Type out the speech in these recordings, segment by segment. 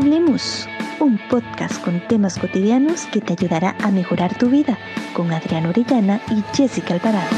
Hablemos, un podcast con temas cotidianos que te ayudará a mejorar tu vida con Adriana Orellana y Jessica Alvarado.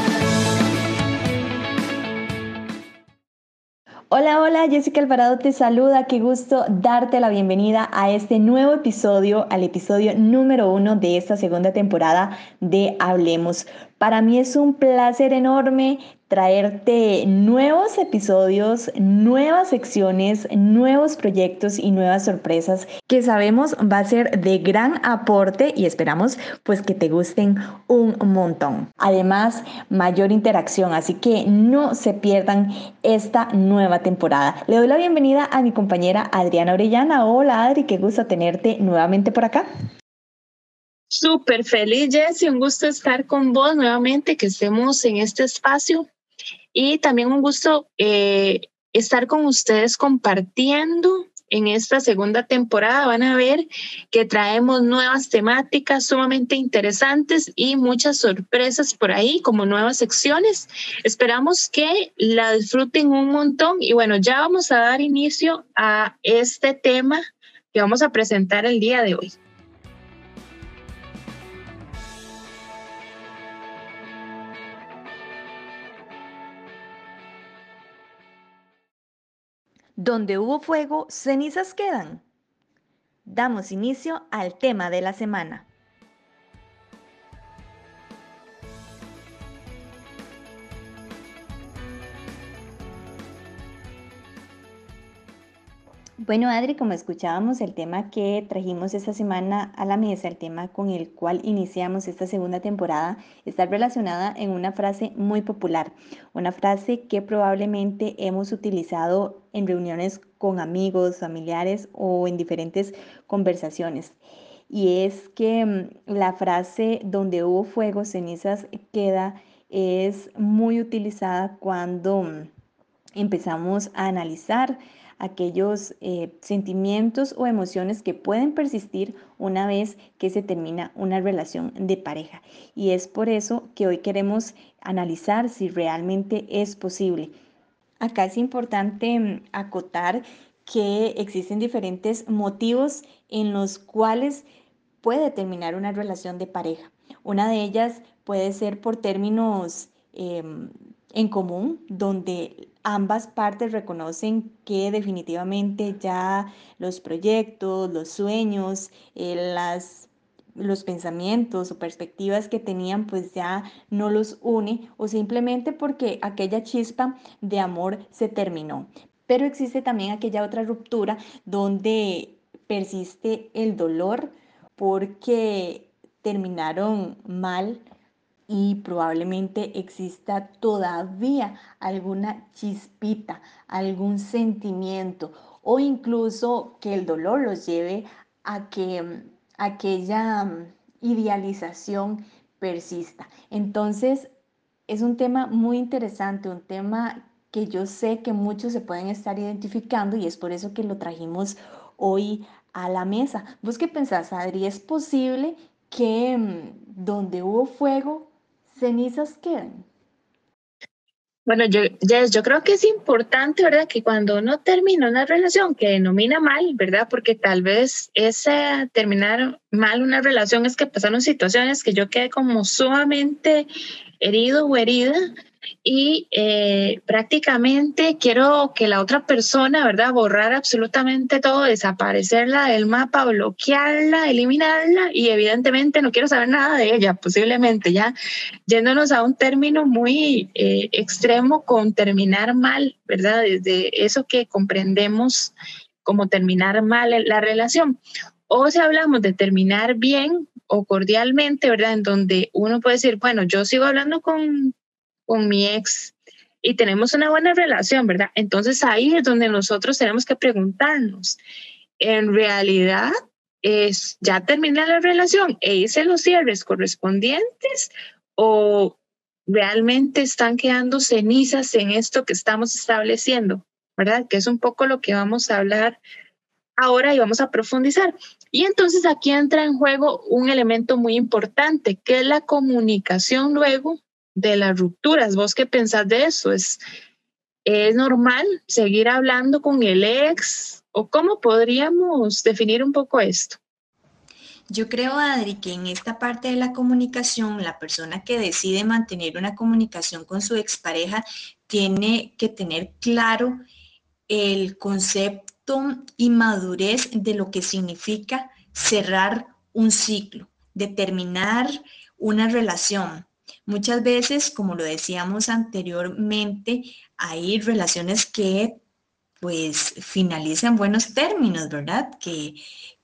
Hola, hola, Jessica Alvarado te saluda. Qué gusto darte la bienvenida a este nuevo episodio, al episodio número uno de esta segunda temporada de Hablemos. Para mí es un placer enorme traerte nuevos episodios, nuevas secciones, nuevos proyectos y nuevas sorpresas que sabemos va a ser de gran aporte y esperamos pues que te gusten un montón. Además, mayor interacción, así que no se pierdan esta nueva temporada. Le doy la bienvenida a mi compañera Adriana Orellana. Hola Adri, qué gusto tenerte nuevamente por acá. Súper feliz, Jessy. Un gusto estar con vos nuevamente, que estemos en este espacio. Y también un gusto eh, estar con ustedes compartiendo en esta segunda temporada. Van a ver que traemos nuevas temáticas sumamente interesantes y muchas sorpresas por ahí, como nuevas secciones. Esperamos que la disfruten un montón. Y bueno, ya vamos a dar inicio a este tema que vamos a presentar el día de hoy. Donde hubo fuego, cenizas quedan. Damos inicio al tema de la semana. Bueno, Adri, como escuchábamos, el tema que trajimos esta semana a la mesa, el tema con el cual iniciamos esta segunda temporada, está relacionada en una frase muy popular, una frase que probablemente hemos utilizado en reuniones con amigos, familiares o en diferentes conversaciones. Y es que mm, la frase donde hubo fuego, cenizas queda es muy utilizada cuando mm, empezamos a analizar aquellos eh, sentimientos o emociones que pueden persistir una vez que se termina una relación de pareja. Y es por eso que hoy queremos analizar si realmente es posible. Acá es importante mm, acotar que existen diferentes motivos en los cuales puede terminar una relación de pareja. Una de ellas puede ser por términos em, en común, donde ambas partes reconocen que definitivamente ya los proyectos, los sueños, eh, las, los pensamientos o perspectivas que tenían pues ya no los une o simplemente porque aquella chispa de amor se terminó. Pero existe también aquella otra ruptura donde persiste el dolor porque terminaron mal y probablemente exista todavía alguna chispita, algún sentimiento o incluso que el dolor los lleve a que mm, aquella mm, idealización persista. Entonces, es un tema muy interesante, un tema que yo sé que muchos se pueden estar identificando y es por eso que lo trajimos hoy a la mesa. ¿Vos qué pensás, Adri? ¿Es posible que mm, donde hubo fuego cenizas quedan. Bueno, yo, yo creo que es importante, ¿verdad? Que cuando uno termina una relación que denomina mal, ¿verdad? Porque tal vez ese terminar mal una relación es que pasaron situaciones que yo quedé como sumamente herido o herida y eh, prácticamente quiero que la otra persona, ¿verdad? Borrar absolutamente todo, desaparecerla del mapa, bloquearla, eliminarla y evidentemente no quiero saber nada de ella, posiblemente ya yéndonos a un término muy eh, extremo con terminar mal, ¿verdad? Desde eso que comprendemos como terminar mal la relación. O si hablamos de terminar bien o cordialmente, ¿verdad? En donde uno puede decir, bueno, yo sigo hablando con con mi ex y tenemos una buena relación, ¿verdad? Entonces ahí es donde nosotros tenemos que preguntarnos, ¿en realidad es ya terminé la relación e hice los cierres correspondientes o realmente están quedando cenizas en esto que estamos estableciendo, ¿verdad? Que es un poco lo que vamos a hablar ahora y vamos a profundizar. Y entonces aquí entra en juego un elemento muy importante, que es la comunicación luego de las rupturas. ¿Vos qué pensás de eso? ¿Es, es normal seguir hablando con el ex ¿O cómo podríamos definir un poco esto? Yo creo, Adri, que en esta parte de la comunicación, la persona que decide mantener una comunicación con su expareja tiene que tener claro el concepto y madurez de lo que significa cerrar un ciclo, determinar una relación. Muchas veces, como lo decíamos anteriormente, hay relaciones que pues finalizan buenos términos, ¿verdad? Que,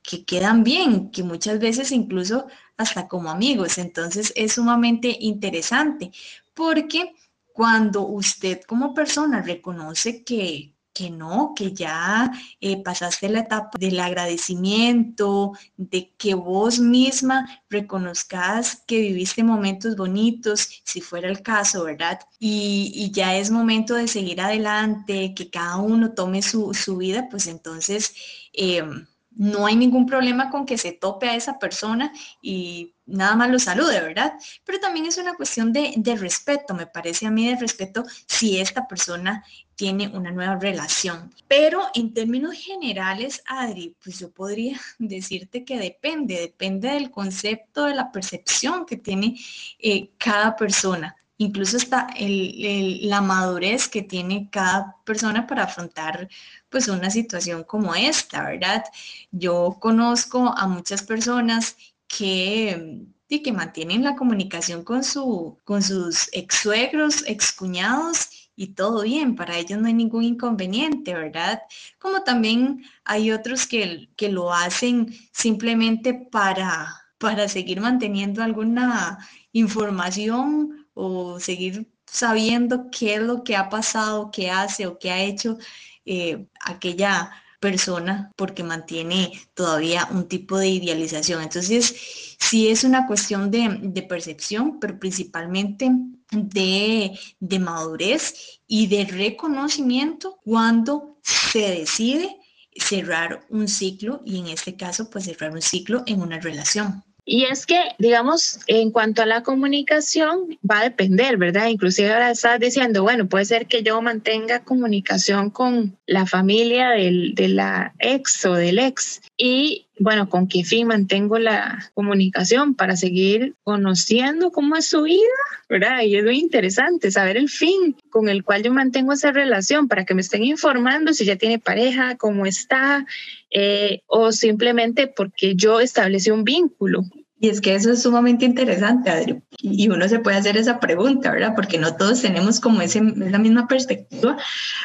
que quedan bien, que muchas veces incluso hasta como amigos. Entonces es sumamente interesante porque cuando usted como persona reconoce que, que no, que ya eh, pasaste la etapa del agradecimiento, de que vos misma reconozcas que viviste momentos bonitos, si fuera el caso, ¿verdad? Y, ya es momento de seguir adelante, que cada uno tome su, vida, pues entonces... Em, no hay ningún problema con que se tope a esa persona y nada más lo salude, ¿verdad? Pero también es una cuestión de, de, respeto, me parece a mí de respeto si esta persona tiene una nueva relación. Pero en términos generales, Adri, pues yo podría decirte que depende, depende del concepto, de la percepción que tiene eh, cada persona. Incluso está la madurez que tiene cada persona para afrontar pues una situación como esta, ¿verdad? Yo conozco a muchas personas que que mantienen la comunicación con, su, con sus ex suegros, ex cuñados y todo bien, para ellos no hay ningún inconveniente, ¿verdad? Como también hay otros que, que lo hacen simplemente para, para seguir manteniendo alguna información o seguir sabiendo qué es lo que ha pasado, qué hace o qué ha hecho eh, aquella persona porque mantiene todavía un tipo de idealización. Entonces, sí es una cuestión de, de percepción, pero principalmente de, de madurez y de reconocimiento cuando se decide cerrar un ciclo y en este caso pues cerrar un ciclo en una relación. Y es que, digamos, en cuanto a la comunicación, va a depender, ¿verdad? Inclusive ahora estás diciendo, bueno, puede ser que yo mantenga comunicación con la familia del, de la ex o del ex. Y bueno, ¿con qué fin mantengo la comunicación? Para seguir conociendo cómo es su vida, ¿verdad? Y es muy interesante saber el fin con el cual yo mantengo esa relación, para que me estén informando si ya tiene pareja, cómo está, eh, o simplemente porque yo establecí un vínculo. Y es que eso es sumamente interesante, Adri. Y uno se puede hacer esa pregunta, ¿verdad? Porque no todos tenemos como ese, esa misma perspectiva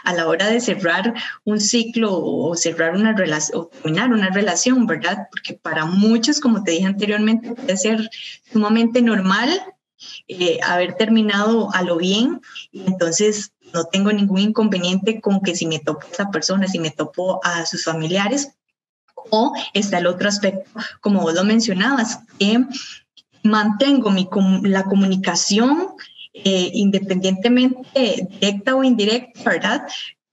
a la hora de cerrar un ciclo o cerrar una relación o terminar una relación, ¿verdad? Porque para muchos, como te dije anteriormente, puede ser sumamente normal eh, haber terminado a lo bien y entonces no tengo ningún inconveniente con que si me topo a esa persona, si me topo a sus familiares, o está el otro aspecto, como vos lo mencionabas, que mantengo la comunicación eh, independientemente directa o indirecta, ¿verdad?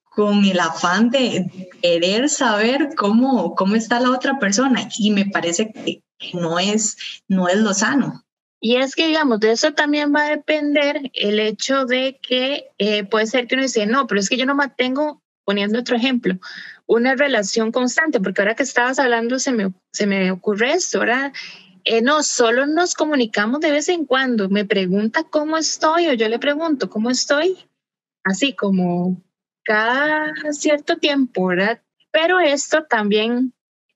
Con el afán de querer saber cómo, cómo está la otra persona y me parece que no es, no es lo sano. Y es que, digamos, de eso también va a depender el hecho de que eh, puede ser que uno dice, no, pero es que yo no mantengo, poniendo otro ejemplo, una relación constante, porque ahora que estabas hablando se me, se me ocurre esto, ahora eh, no, solo nos comunicamos de vez en cuando, me pregunta cómo estoy o yo le pregunto cómo estoy, así como cada cierto tiempo, ¿verdad? Pero esto también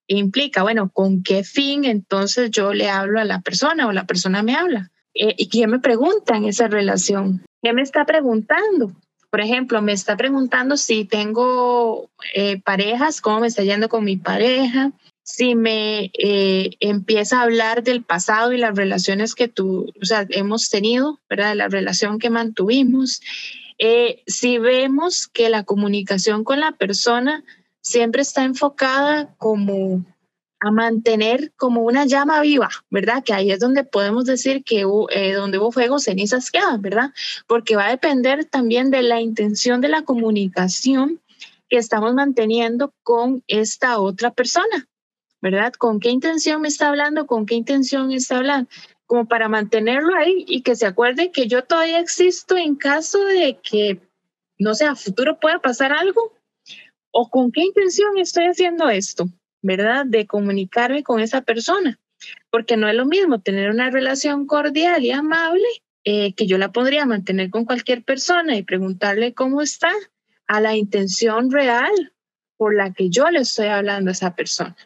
implica, bueno, ¿con qué fin entonces yo le hablo a la persona o la persona me habla? Eh, ¿Y qué me pregunta en esa relación? ¿Qué me está preguntando? Por ejemplo, me está preguntando si tengo eh, parejas, cómo me está yendo con mi pareja, si me eh, empieza a hablar del pasado y las relaciones que tú, o sea, hemos tenido, ¿verdad? La relación que mantuvimos. Eh, si vemos que la comunicación con la persona siempre está enfocada como a mantener como una llama viva, ¿verdad? Que ahí es donde podemos decir que eh, donde hubo fuego, cenizas quedan, ¿verdad? Porque va a depender también de la intención de la comunicación que estamos manteniendo con esta otra persona, ¿verdad? ¿Con qué intención me está hablando? ¿Con qué intención está hablando? Como para mantenerlo ahí y que se acuerde que yo todavía existo en caso de que, no sé, a futuro pueda pasar algo ¿O con qué intención estoy haciendo esto? ¿Verdad? De comunicarme con esa persona. Porque no es lo mismo tener una relación cordial y amable eh, que yo la podría mantener con cualquier persona y preguntarle cómo está a la intención real por la que yo le estoy hablando a esa persona.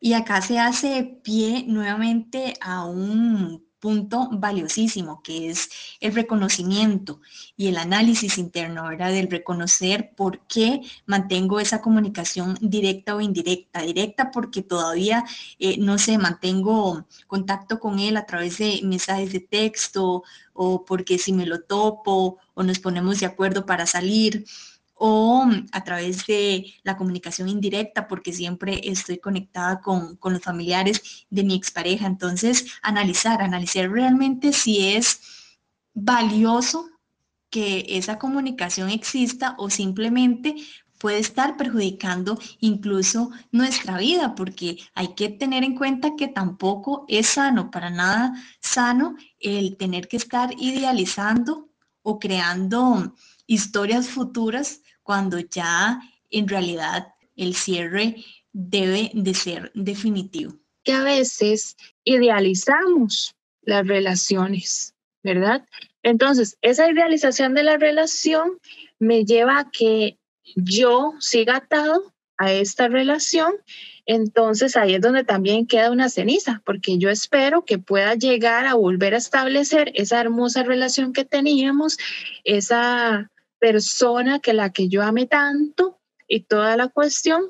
Y acá se hace pie nuevamente a un punto valiosísimo, que es el reconocimiento y el análisis interno, ¿verdad? Del reconocer por qué mantengo esa comunicación directa o indirecta. Directa porque todavía, eh, no sé, mantengo contacto con él a través de mensajes de texto o porque si me lo topo o nos ponemos de acuerdo para salir o a través de la comunicación indirecta, porque siempre estoy conectada con, los familiares de mi expareja. Entonces, analizar, analizar realmente si es valioso que esa comunicación exista o simplemente puede estar perjudicando incluso nuestra vida, porque hay que tener en cuenta que tampoco es sano, para nada sano, el tener que estar idealizando o creando historias futuras cuando ya en realidad el cierre debe de ser definitivo. Que a veces idealizamos las relaciones, ¿verdad? Entonces, esa idealización de la relación me lleva a que yo siga atado a esta relación, entonces ahí es donde también queda una ceniza, porque yo espero que pueda llegar a volver a establecer esa hermosa relación que teníamos, esa persona que la que yo ame tanto y toda la cuestión.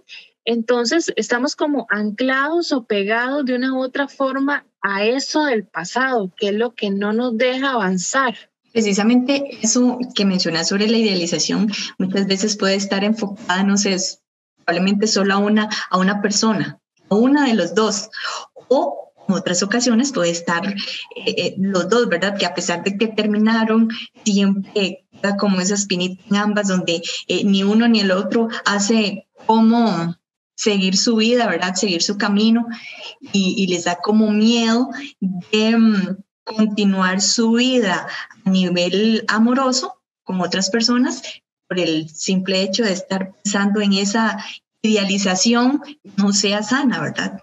Entonces estamos como anclados o pegados de una u otra forma a eso del pasado, que es lo que no nos deja avanzar. Precisamente eso que mencionas sobre la idealización muchas veces puede estar enfocada, no sé, probablemente solo a una, a una persona, a una de los dos, o en otras ocasiones puede estar eh, eh, los dos, ¿verdad? Que a pesar de que terminaron, siempre como esa espinita en ambas, donde eh, ni uno ni el otro hace como seguir su vida, ¿verdad? Seguir su camino y, les da como miedo de mm, continuar su vida a nivel amoroso con otras personas por el simple hecho de estar pensando en esa idealización no sea sana, ¿verdad?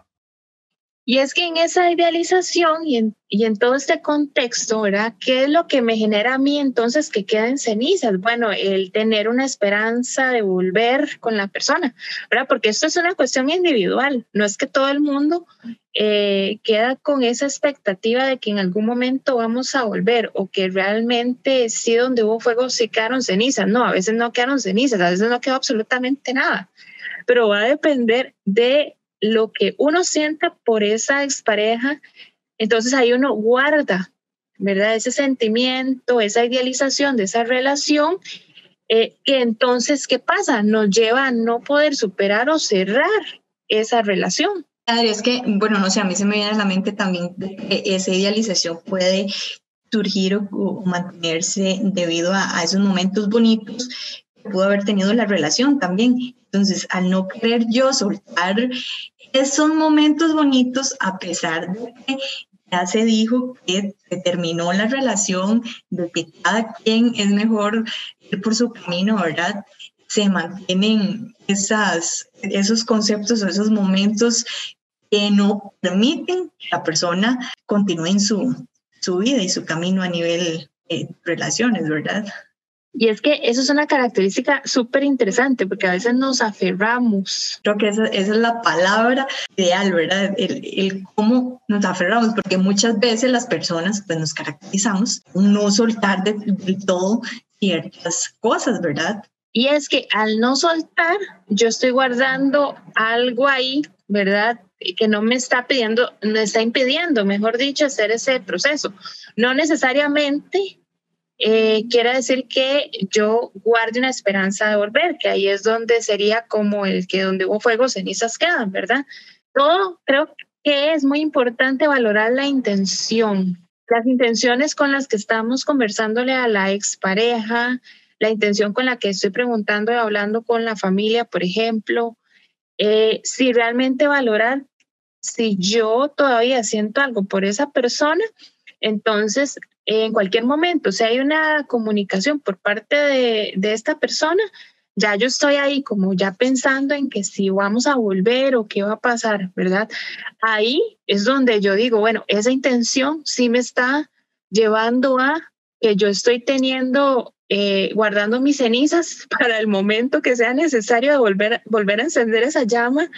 Y es que en esa idealización y en, y en, todo este contexto, ¿verdad? ¿Qué es lo que me genera a mí entonces que queden cenizas? Bueno, el tener una esperanza de volver con la persona, ¿verdad? Porque esto es una cuestión individual, no es que todo el mundo eh, queda con esa expectativa de que en algún momento vamos a volver o que realmente sí donde hubo fuego sí quedaron cenizas. No, a veces no quedaron cenizas, a veces no quedó absolutamente nada, pero va a depender de lo que uno sienta por esa expareja, entonces ahí uno guarda, ¿verdad? Ese sentimiento, esa idealización de esa relación, eh, que entonces, ¿qué pasa? Nos lleva a no poder superar o cerrar esa relación. Es que, bueno, no sé, a mí se me viene a la mente también que esa idealización puede surgir o, mantenerse debido a, esos momentos bonitos que pudo haber tenido la relación también. Entonces, al no querer yo soltar esos momentos bonitos, a pesar de que ya se dijo que se terminó la relación, de que cada quien es mejor ir por su camino, ¿verdad? Se mantienen esas, esos conceptos o esos momentos que no permiten que la persona continúe en su, su vida y su camino a nivel de relaciones, ¿verdad? Y es que eso es una característica súper interesante porque a veces nos aferramos. Creo que esa, es la palabra ideal, ¿verdad? El, cómo nos aferramos, porque muchas veces las personas pues nos caracterizamos no soltar de, todo ciertas cosas, ¿verdad? Y es que al no soltar, yo estoy guardando algo ahí, ¿verdad? que no me está pidiendo, me está impidiendo, mejor dicho, hacer ese proceso. No necesariamente eh, quiere decir que yo guarde una esperanza de volver, que ahí es donde sería como el que donde hubo fuego, cenizas quedan, ¿verdad? Todo creo que es muy importante valorar la intención, las intenciones con las que estamos conversándole a la expareja, la intención con la que estoy preguntando y hablando con la familia, por ejemplo, eh, si realmente valorar si yo todavía siento algo por esa persona, entonces en cualquier momento, si hay una comunicación por parte de, esta persona, ya yo estoy ahí como ya pensando en que si vamos a volver o qué va a pasar, ¿verdad? Ahí es donde yo digo, bueno, esa intención sí me está llevando a que yo estoy teniendo, eh, guardando mis cenizas para el momento que sea necesario de volver, volver a encender esa llama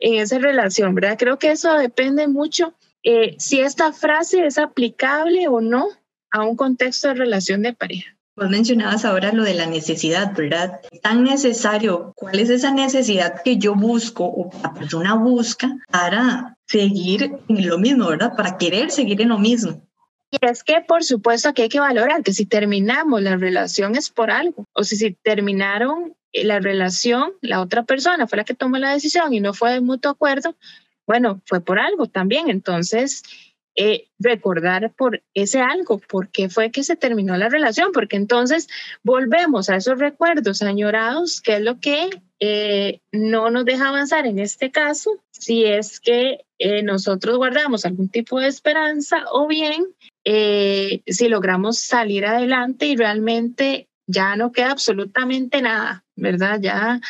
en esa relación, ¿verdad? Creo que eso depende mucho eh, si esta frase es aplicable o no a un contexto de relación de pareja. Vos mencionabas ahora lo de la necesidad, ¿verdad? Tan necesario. ¿Cuál es esa necesidad que yo busco o la persona busca para seguir en lo mismo, ¿verdad? Para querer seguir en lo mismo. Y es que, por supuesto, que hay que valorar que si terminamos la relación es por algo. O si, si terminaron la relación, la otra persona fue la que tomó la decisión y no fue de mutuo acuerdo, bueno, fue por algo también. Entonces, eh, recordar por ese algo, por qué fue que se terminó la relación, porque entonces volvemos a esos recuerdos añorados, que es lo que eh, no nos deja avanzar en este caso, si es que eh, nosotros guardamos algún tipo de esperanza o bien si logramos salir adelante y realmente ya no queda absolutamente nada, ¿verdad? Ya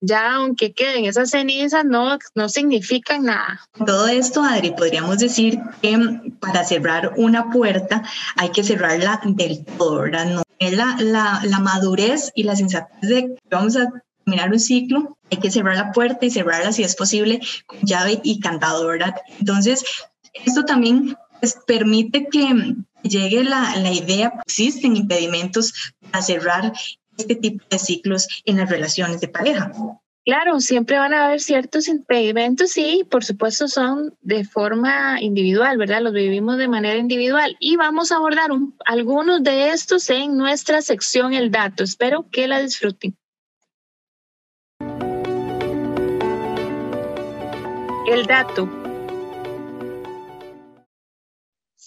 ya aunque queden esas cenizas, no, no significan nada. Todo esto, Adri, podríamos decir que para cerrar una puerta hay que cerrarla del todo, ¿verdad? No es la, la, la madurez y la sensatez de que vamos a terminar un ciclo, hay que cerrar la puerta y cerrarla si es posible con llave y candado, ¿verdad? Entonces, esto también pues, permite que llegue la, la idea, existen impedimentos para cerrar este tipo de ciclos en las relaciones de pareja. Claro, siempre van a haber ciertos impedimentos y por supuesto son de forma individual, ¿verdad? Los vivimos de manera individual y vamos a abordar algunos de estos en nuestra sección El Dato. Espero que la disfruten. El dato.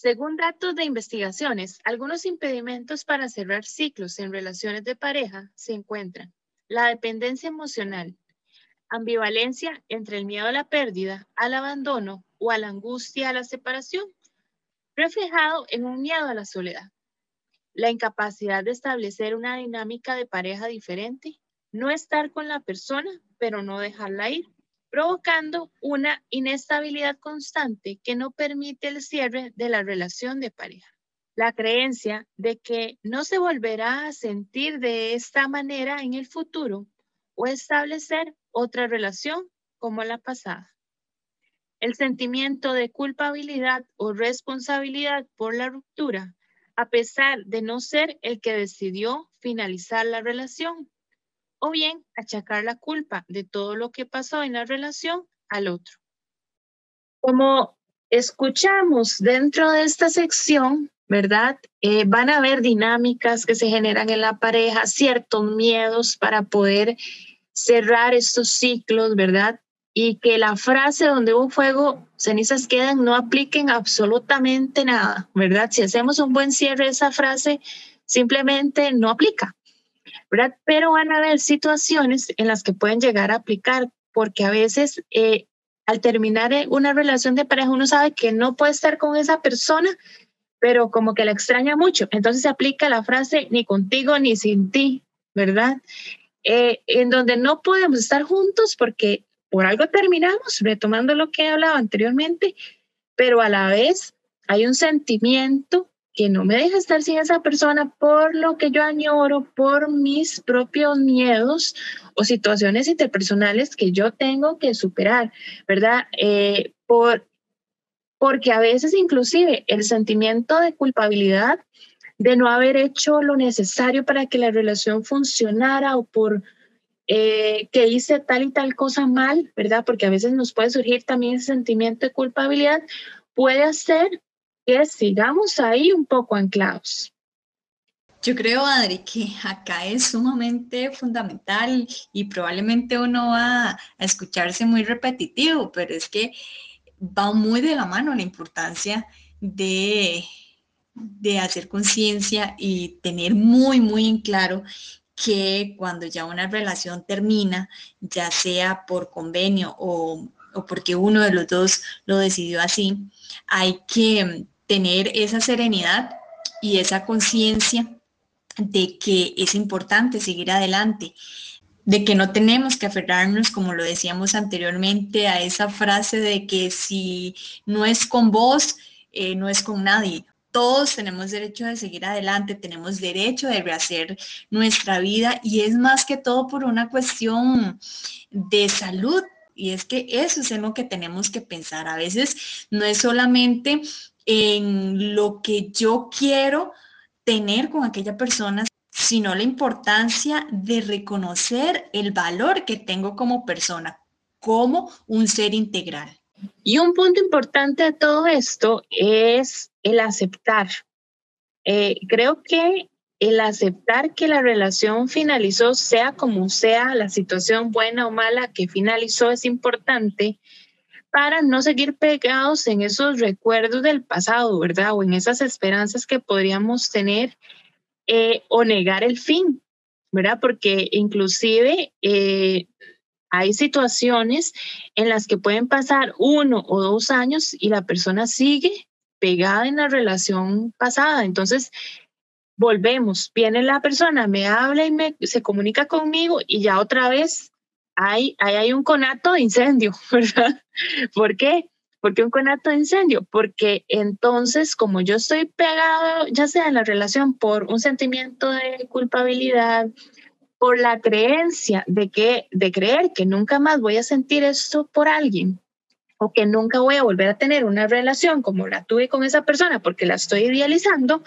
Según datos de investigaciones, algunos impedimentos para cerrar ciclos en relaciones de pareja se encuentran la dependencia emocional, ambivalencia entre el miedo a la pérdida, al abandono o a la angustia a la separación, reflejado en un miedo a la soledad, la incapacidad de establecer una dinámica de pareja diferente, no estar con la persona, pero no dejarla ir, provocando una inestabilidad constante que no permite el cierre de la relación de pareja. La creencia de que no se volverá a sentir de esta manera en el futuro o establecer otra relación como la pasada. El sentimiento de culpabilidad o responsabilidad por la ruptura, a pesar de no ser el que decidió finalizar la relación, o bien achacar la culpa de todo lo que pasó en la relación al otro. Como escuchamos dentro de esta sección, ¿verdad? Eh, van a haber dinámicas que se generan en la pareja, ciertos miedos para poder cerrar estos ciclos, ¿verdad? Y que la frase donde un fuego, cenizas quedan, no apliquen absolutamente nada, ¿verdad? Si hacemos un buen cierre esa frase, simplemente no aplica. ¿Verdad? Pero van a haber situaciones en las que pueden llegar a aplicar, porque a veces eh, al terminar eh, una relación de pareja uno sabe que no puede estar con esa persona, pero como que la extraña mucho. Entonces se aplica la frase ni contigo ni sin ti, ¿verdad? Eh, en donde no podemos estar juntos porque por algo terminamos, retomando lo que he hablado anteriormente, pero a la vez hay un sentimiento que no me deja estar sin esa persona por lo que yo añoro, por mis propios miedos o situaciones interpersonales que yo tengo que superar, ¿verdad? Eh, por, porque a veces inclusive el sentimiento de culpabilidad de no haber hecho lo necesario para que la relación funcionara o por eh, que hice tal y tal cosa mal, ¿verdad? Porque a veces nos puede surgir también ese sentimiento de culpabilidad, puede hacer que sigamos ahí un poco anclados. Yo creo, Adri, que acá es sumamente fundamental y probablemente uno va a escucharse muy repetitivo, pero es que va muy de la mano la importancia de, de hacer conciencia y tener muy, muy en claro que cuando ya una relación termina, ya sea por convenio o, o porque uno de los dos lo decidió así, hay que tener esa serenidad y esa conciencia de que es importante seguir adelante. de que no tenemos que aferrarnos, como lo decíamos anteriormente, a esa frase de que si no es con vos, eh, no es con nadie. Todos tenemos derecho de seguir adelante, tenemos derecho de rehacer nuestra vida y es más que todo por una cuestión de salud. Y es que eso es en lo que tenemos que pensar. A veces no es solamente en lo que yo quiero tener con aquella persona, sino la importancia de reconocer el valor que tengo como persona, como un ser integral. Y un punto importante de todo esto es el aceptar. Eh, creo que el aceptar que la relación finalizó, sea como sea, la situación buena o mala que finalizó, es importante para no seguir pegados en esos recuerdos del pasado, ¿verdad? O en esas esperanzas que podríamos tener eh, o negar el fin, ¿verdad? Porque inclusive eh, hay situaciones en las que pueden pasar uno o dos años y la persona sigue pegada en la relación pasada. Entonces, volvemos, viene la persona, me habla y me, se comunica conmigo y ya otra vez hay, hay, hay un conato de incendio, ¿verdad? ¿Por qué? ¿Por qué un conato de incendio? Porque entonces, como yo estoy pegado, ya sea en la relación por un sentimiento de culpabilidad, por la creencia de que de creer que nunca más voy a sentir esto por alguien o que nunca voy a volver a tener una relación como la tuve con esa persona porque la estoy idealizando,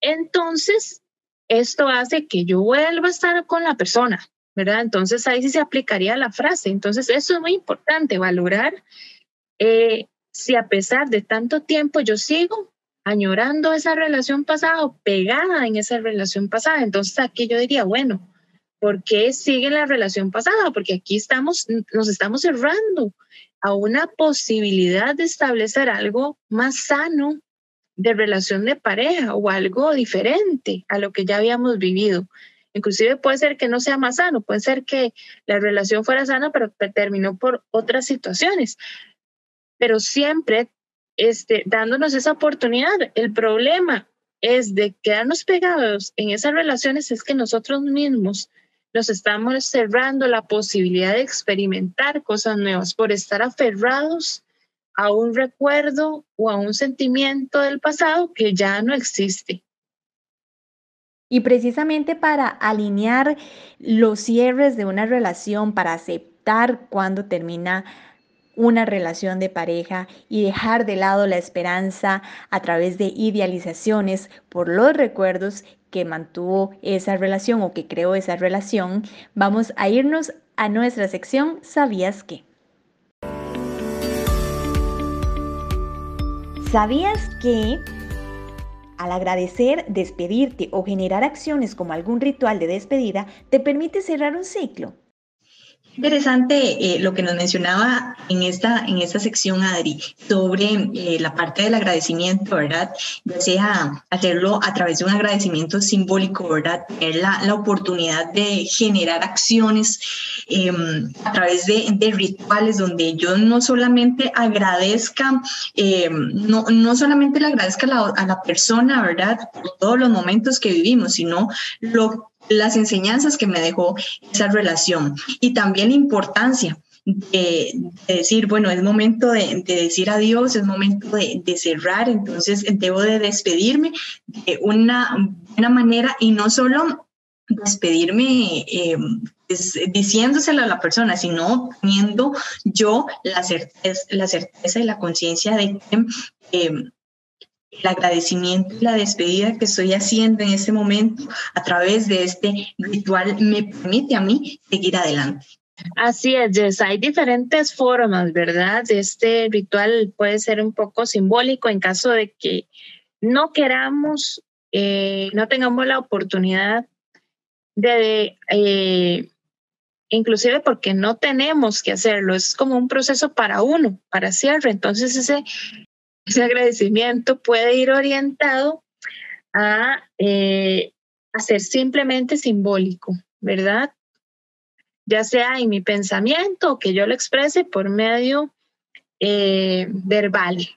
entonces esto hace que yo vuelva a estar con la persona, ¿verdad? Entonces ahí sí se aplicaría la frase. Entonces eso es muy importante, valorar eh, si a pesar de tanto tiempo yo sigo añorando esa relación pasada o pegada en esa relación pasada, entonces aquí yo diría, bueno, ¿por qué sigue la relación pasada? Porque aquí estamos, nos estamos cerrando a una posibilidad de establecer algo más sano de relación de pareja o algo diferente a lo que ya habíamos vivido. Inclusive puede ser que no sea más sano, puede ser que la relación fuera sana, pero terminó por otras situaciones pero siempre este, dándonos esa oportunidad. El problema es de quedarnos pegados en esas relaciones es que nosotros mismos nos estamos cerrando la posibilidad de experimentar cosas nuevas por estar aferrados a un recuerdo o a un sentimiento del pasado que ya no existe. Y precisamente para alinear los cierres de una relación, para aceptar cuando termina una relación de pareja y dejar de lado la esperanza a través de idealizaciones por los recuerdos que mantuvo esa relación o que creó esa relación, vamos a irnos a nuestra sección ¿Sabías qué? ¿Sabías que al agradecer, despedirte o generar acciones como algún ritual de despedida te permite cerrar un ciclo? Interesante eh, lo que nos mencionaba en esta, en esta sección, Adri, sobre eh, la parte del agradecimiento, ¿verdad? Ya sea hacerlo a través de un agradecimiento simbólico, ¿verdad? Tener la, la oportunidad de generar acciones em, a través de, de, rituales donde yo no solamente agradezca, em, no, no solamente le agradezca a la, a la persona, ¿verdad? Por todos los momentos que vivimos, sino lo las enseñanzas que me dejó esa relación y también la importancia de, decir, bueno, es momento de, decir adiós, es momento de, cerrar, entonces debo de despedirme de una buena manera y no solo despedirme eh, diciéndoselo a la persona, sino teniendo yo la certeza, la certeza y la conciencia de que eh, el agradecimiento y la despedida que estoy haciendo en este momento a través de este ritual me permite a mí seguir adelante. Así es, Jess. Hay diferentes formas, ¿verdad? Este ritual puede ser un poco simbólico en caso de que no queramos, eh, no tengamos la oportunidad de, eh, inclusive porque no tenemos que hacerlo, es como un proceso para uno, para cierre. Entonces ese ese agradecimiento puede ir orientado a, eh, ser simplemente simbólico, ¿verdad? Ya sea en mi pensamiento o que yo lo exprese por medio eh, verbal.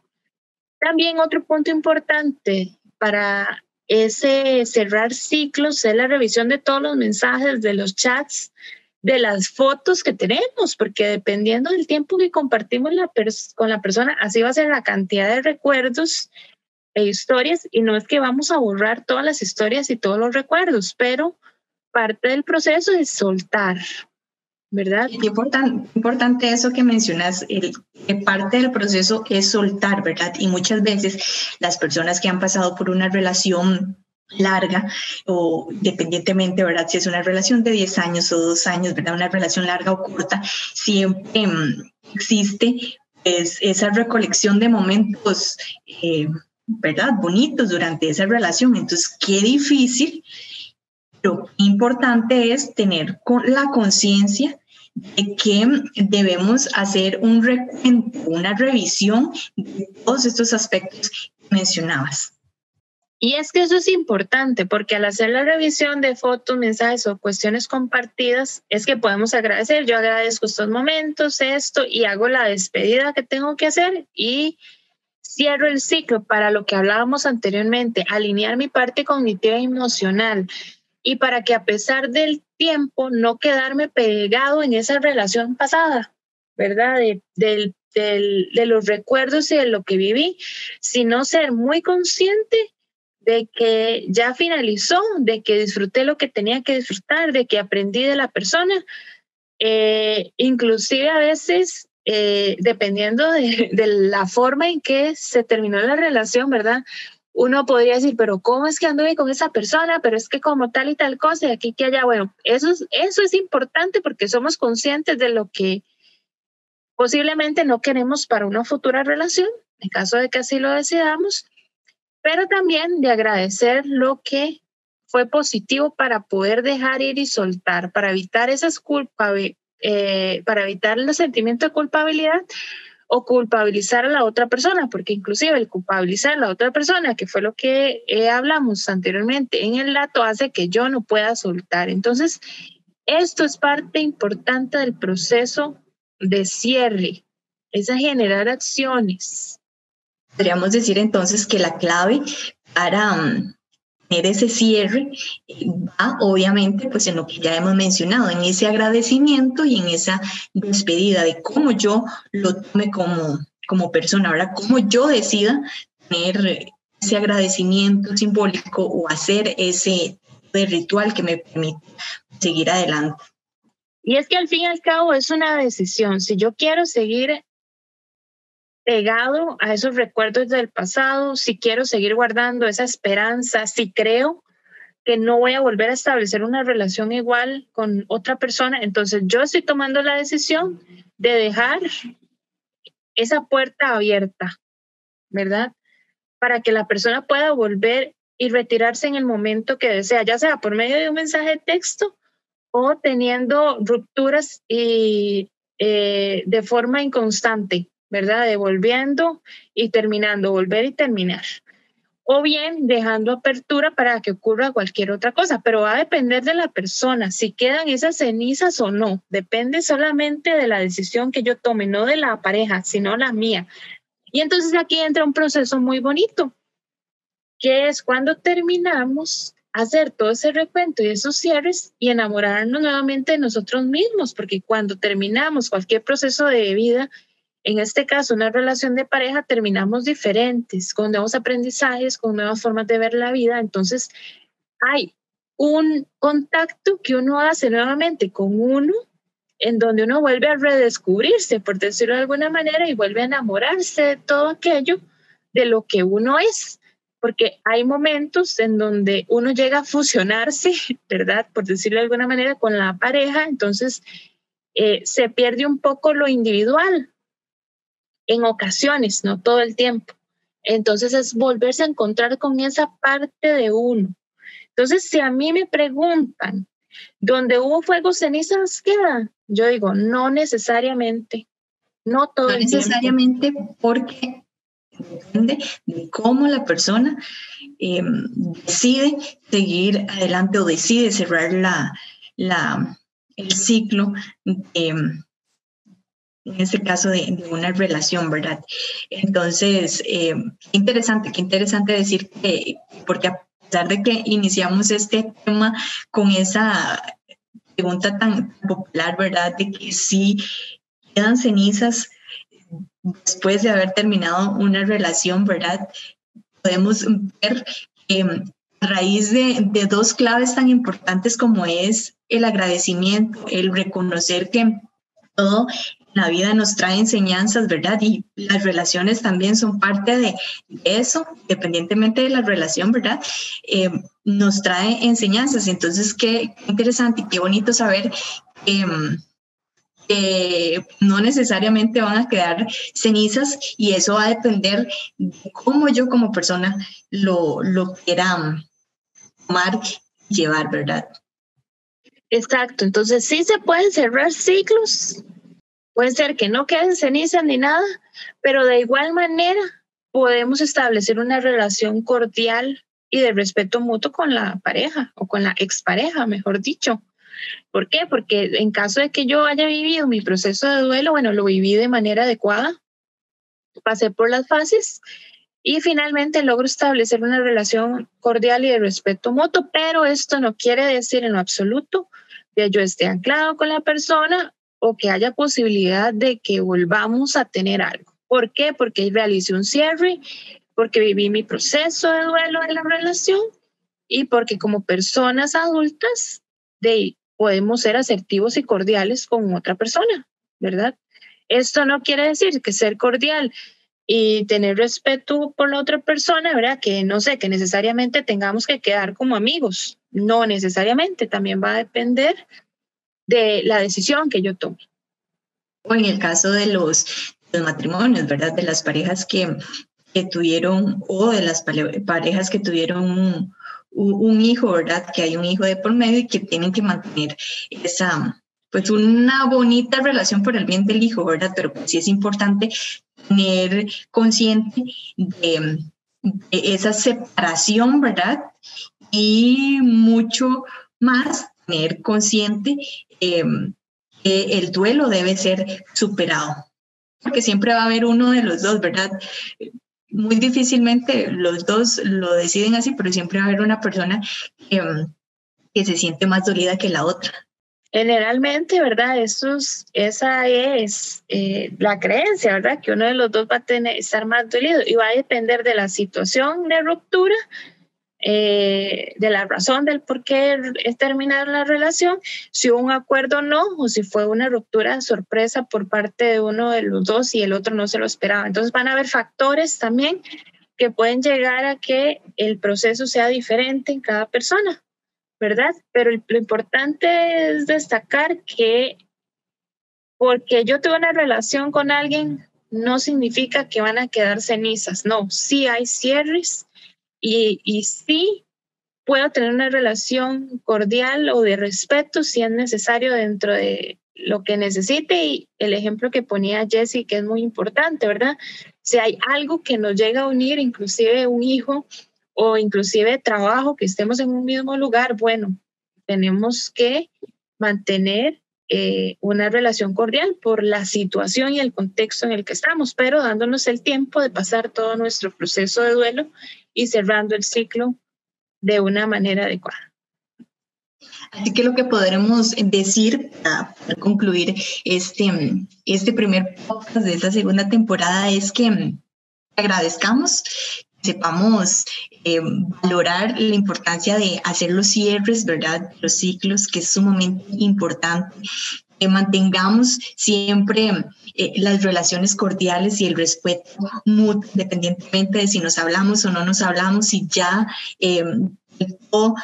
También otro punto importante para ese cerrar ciclos es la revisión de todos los mensajes de los chats de las fotos que tenemos, porque dependiendo del tiempo que compartimos con la persona, así va a ser la cantidad de recuerdos e historias, y no es que vamos a borrar todas las historias y todos los recuerdos, pero parte del proceso es soltar, ¿verdad? Importante, importante eso que mencionas, el, que parte del proceso es soltar, ¿verdad? Y muchas veces las personas que han pasado por una relación larga o independientemente, ¿verdad? Si es una relación de 10 años o 2 años, ¿verdad? Una relación larga o corta, siempre mm, existe es, esa recolección de momentos, eh, ¿verdad? Bonitos durante esa relación. Entonces, qué difícil, lo importante es tener la conciencia de que debemos hacer un recuento, una revisión de todos estos aspectos que mencionabas. Y es que eso es importante porque al hacer la revisión de fotos, mensajes o cuestiones compartidas, es que podemos agradecer. Yo agradezco estos momentos, esto, y hago la despedida que tengo que hacer y cierro el ciclo para lo que hablábamos anteriormente, alinear mi parte cognitiva y emocional. Y para que a pesar del tiempo no quedarme pegado en esa relación pasada, ¿verdad? De, de los recuerdos y de lo que viví, sino ser muy consciente de que ya finalizó, de que disfruté lo que tenía que disfrutar, de que aprendí de la persona, eh, inclusive a veces, eh, dependiendo de, la forma en que se terminó la relación, ¿verdad? Uno podría decir, pero ¿cómo es que anduve con esa persona? Pero es que como tal y tal cosa, y aquí que allá, bueno, eso es, eso es importante porque somos conscientes de lo que posiblemente no queremos para una futura relación, en caso de que así lo decidamos, pero también de agradecer lo que fue positivo para poder dejar ir y soltar, para evitar esas culpas, eh, para evitar el sentimiento de culpabilidad o culpabilizar a la otra persona, porque inclusive el culpabilizar a la otra persona, que fue lo que eh, hablamos anteriormente en el dato, hace que yo no pueda soltar. Entonces, esto es parte importante del proceso de cierre, es generar acciones, Podríamos decir entonces que la clave para um, tener ese cierre eh, va obviamente pues en lo que ya hemos mencionado, en ese agradecimiento y en esa despedida de cómo yo lo tome como, como persona, ahora cómo yo decida tener ese agradecimiento simbólico o hacer ese ritual que me permite seguir adelante. Y es que al fin y al cabo es una decisión. Si yo quiero seguir pegado a esos recuerdos del pasado, si quiero seguir guardando esa esperanza, si creo que no voy a volver a establecer una relación igual con otra persona, entonces yo estoy tomando la decisión de dejar esa puerta abierta, ¿verdad? Para que la persona pueda volver y retirarse en el momento que desea, ya sea por medio de un mensaje de texto o teniendo rupturas y eh, de forma inconstante, ¿verdad? Devolviendo y terminando, volver y terminar. O bien dejando apertura para que ocurra cualquier otra cosa, pero va a depender de la persona, si quedan esas cenizas o no. Depende solamente de la decisión que yo tome, no de la pareja, sino la mía. Y entonces aquí entra un proceso muy bonito, que es cuando terminamos hacer todo ese recuento y esos cierres y enamorarnos nuevamente de nosotros mismos, porque cuando terminamos cualquier proceso de vida, en este caso, una relación de pareja, terminamos diferentes, con nuevos aprendizajes, con nuevas formas de ver la vida. Entonces, hay un contacto que uno hace nuevamente con uno, en donde uno vuelve a redescubrirse, por decirlo de alguna manera, y vuelve a enamorarse de todo aquello de lo que uno es. Porque hay momentos en donde uno llega a fusionarse, ¿verdad? Por decirlo de alguna manera, con la pareja, entonces eh, se pierde un poco lo individual, en ocasiones, no todo el tiempo. Entonces es volverse a encontrar con esa parte de uno. Entonces, si a mí me preguntan, ¿dónde hubo fuego, cenizas queda? Yo digo, no necesariamente, no todo no necesariamente porque depende de cómo la persona em, decide seguir adelante o decide cerrar la, la, el ciclo de, en este caso de, una relación, ¿verdad? Entonces, eh, interesante, qué interesante decir que, porque a pesar de que iniciamos este tema con esa pregunta tan popular, ¿verdad? De que si quedan cenizas después de haber terminado una relación, ¿verdad? Podemos ver que a raíz de, de dos claves tan importantes como es el agradecimiento, el reconocer que todo la vida nos trae enseñanzas, ¿verdad? Y las relaciones también son parte de eso, independientemente de la relación, ¿verdad? Eh, nos trae enseñanzas. Entonces, qué interesante y qué bonito saber que... no necesariamente van a quedar cenizas y eso va a depender de cómo yo como persona lo, lo quiera tomar y llevar, ¿verdad? Exacto, entonces sí se pueden cerrar ciclos, Puede ser que no queden cenizas ni nada, pero de igual manera podemos establecer una relación cordial y de respeto mutuo con la pareja o con la expareja, mejor dicho. ¿Por qué? Porque en caso de que yo haya vivido mi proceso de duelo, bueno, lo viví de manera adecuada, pasé por las fases y finalmente logro establecer una relación cordial y de respeto mutuo, pero esto no quiere decir en lo absoluto que yo esté anclado con la persona o que haya posibilidad de que volvamos a tener algo. ¿Por qué? Porque realicé un cierre, porque viví mi proceso de duelo de la relación y porque como personas adultas de, podemos ser asertivos y cordiales con otra persona, ¿verdad? Esto no quiere decir que ser cordial y tener respeto por la otra persona, ¿verdad? Que no sé, que necesariamente tengamos que quedar como amigos. No necesariamente, también va a depender de la decisión que yo tome. O en el caso de los, matrimonios, ¿verdad? De las parejas que, que tuvieron o de las parejas que tuvieron un, hijo, ¿verdad? Que hay un hijo de por medio y que tienen que mantener esa, pues una bonita relación por el bien del hijo, ¿verdad? Pero pues sí es importante tener consciente de esa separación, ¿verdad? Y mucho más tener consciente Em, el duelo debe ser superado, porque siempre va a haber uno de los dos, ¿verdad? Muy difícilmente los dos lo deciden así, pero siempre va a haber una persona que, em, que se siente más dolida que la otra. Generalmente, ¿verdad? Eso esa es eh, la creencia, ¿verdad? Que uno de los dos va a tener, estar más dolido y va a depender de la situación de ruptura eh, de la razón del por qué es terminar la relación, si hubo un acuerdo o no, o si fue una ruptura sorpresa por parte de uno de los dos y el otro no se lo esperaba. Entonces van a haber factores también que pueden llegar a que el proceso sea diferente en cada persona, ¿verdad? Pero lo importante es destacar que porque yo tuve una relación con alguien no significa que van a quedar cenizas, no, sí hay cierres y, y sí puedo tener una relación cordial o de respeto si es necesario dentro de lo que necesite y el ejemplo que ponía Jessie, que es muy importante, ¿verdad? Si hay algo que nos llega a unir, inclusive un hijo o inclusive trabajo, que estemos en un mismo lugar, bueno, tenemos que mantener eh, una relación cordial por la situación y el contexto en el que estamos, pero dándonos el tiempo de pasar todo nuestro proceso de duelo y cerrando el ciclo de una manera adecuada. Así que lo que podremos decir para concluir este, este primer podcast de esta segunda temporada es que agradezcamos, sepamos eh, valorar la importancia de hacer los cierres, ¿verdad? Los ciclos, que es sumamente importante. Que mantengamos siempre eh, las relaciones cordiales y el respeto mutuo, independientemente de si nos hablamos o no nos hablamos, si ya eh,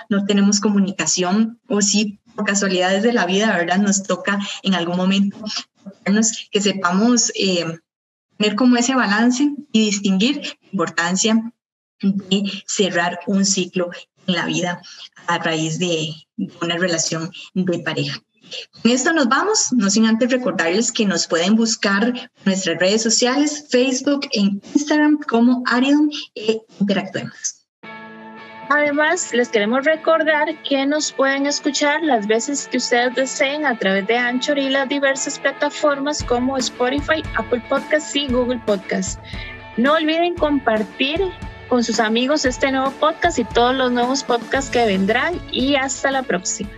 no tenemos comunicación o si por casualidades de la vida, ¿verdad? Nos toca en algún momento que sepamos tener como ese balance y distinguir la importancia de cerrar un ciclo en la vida a raíz de una relación de pareja. Con esto nos vamos, no sin antes recordarles que nos pueden buscar en nuestras redes sociales, Facebook e Instagram como Arion e interactuemos. Además, les queremos recordar que nos pueden escuchar las veces que ustedes deseen a través de Anchor y las diversas plataformas como Spotify, Apple Podcasts y Google Podcasts. No olviden compartir con sus amigos este nuevo podcast y todos los nuevos podcasts que vendrán y hasta la próxima.